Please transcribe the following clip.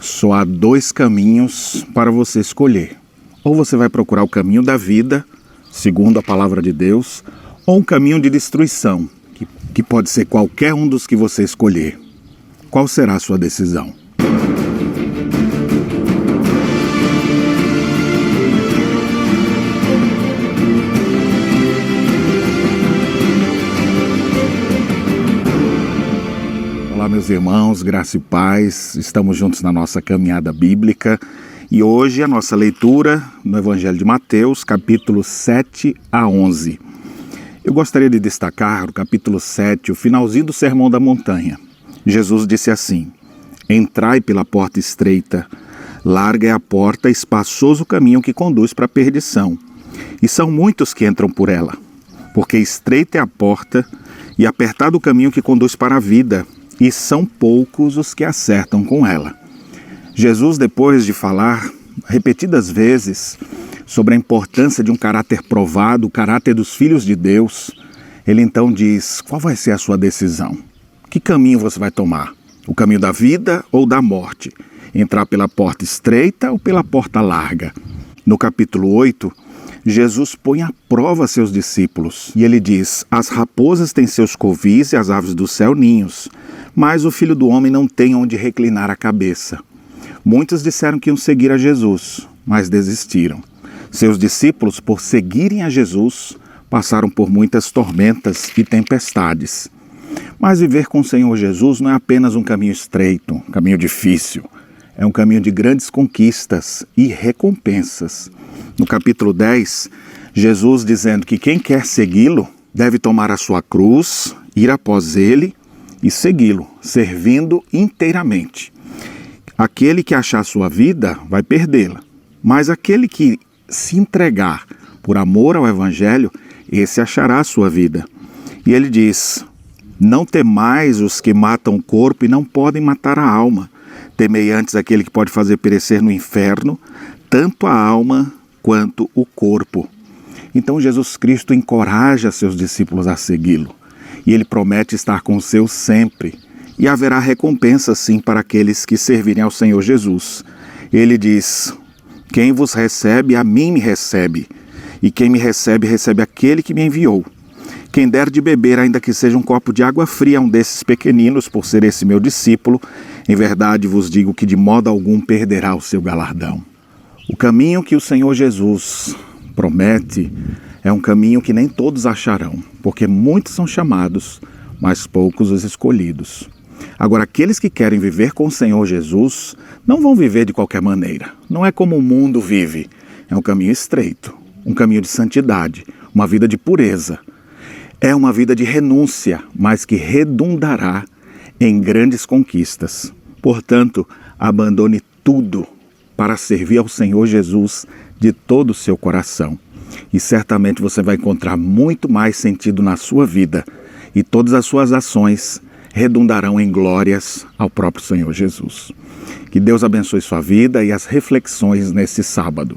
Só há dois caminhos para você escolher. Ou você vai procurar o caminho da vida, segundo a palavra de Deus, ou um caminho de destruição, que, que pode ser qualquer um dos que você escolher. Qual será a sua decisão? Olá, meus irmãos, graça e paz. Estamos juntos na nossa caminhada bíblica e hoje a nossa leitura no Evangelho de Mateus, capítulo 7 a 11. Eu gostaria de destacar o capítulo 7, o finalzinho do Sermão da Montanha. Jesus disse assim: Entrai pela porta estreita, larga é a porta, espaçoso o caminho que conduz para a perdição, e são muitos que entram por ela. Porque estreita é a porta e apertado o caminho que conduz para a vida, e são poucos os que acertam com ela. Jesus, depois de falar repetidas vezes sobre a importância de um caráter provado, o caráter dos filhos de Deus, ele então diz: qual vai ser a sua decisão? Que caminho você vai tomar? O caminho da vida ou da morte? Entrar pela porta estreita ou pela porta larga? No capítulo 8, Jesus põe à prova seus discípulos e ele diz: As raposas têm seus covis e as aves do céu ninhos, mas o filho do homem não tem onde reclinar a cabeça. Muitos disseram que iam seguir a Jesus, mas desistiram. Seus discípulos, por seguirem a Jesus, passaram por muitas tormentas e tempestades. Mas viver com o Senhor Jesus não é apenas um caminho estreito, um caminho difícil. É um caminho de grandes conquistas e recompensas. No capítulo 10, Jesus dizendo que quem quer segui-lo deve tomar a sua cruz, ir após ele e segui-lo, servindo inteiramente. Aquele que achar sua vida vai perdê-la, mas aquele que se entregar por amor ao Evangelho, esse achará a sua vida. E ele diz: Não temais os que matam o corpo e não podem matar a alma. Temei antes aquele que pode fazer perecer no inferno, tanto a alma quanto o corpo. Então Jesus Cristo encoraja seus discípulos a segui-lo e ele promete estar com os seus sempre. E haverá recompensa sim para aqueles que servirem ao Senhor Jesus. Ele diz: Quem vos recebe, a mim me recebe, e quem me recebe, recebe aquele que me enviou. Quem der de beber, ainda que seja um copo de água fria, a um desses pequeninos, por ser esse meu discípulo, em verdade vos digo que de modo algum perderá o seu galardão. O caminho que o Senhor Jesus promete é um caminho que nem todos acharão, porque muitos são chamados, mas poucos os escolhidos. Agora, aqueles que querem viver com o Senhor Jesus não vão viver de qualquer maneira. Não é como o mundo vive. É um caminho estreito, um caminho de santidade, uma vida de pureza. É uma vida de renúncia, mas que redundará em grandes conquistas. Portanto, abandone tudo para servir ao Senhor Jesus de todo o seu coração. E certamente você vai encontrar muito mais sentido na sua vida e todas as suas ações redundarão em glórias ao próprio Senhor Jesus. Que Deus abençoe sua vida e as reflexões nesse sábado.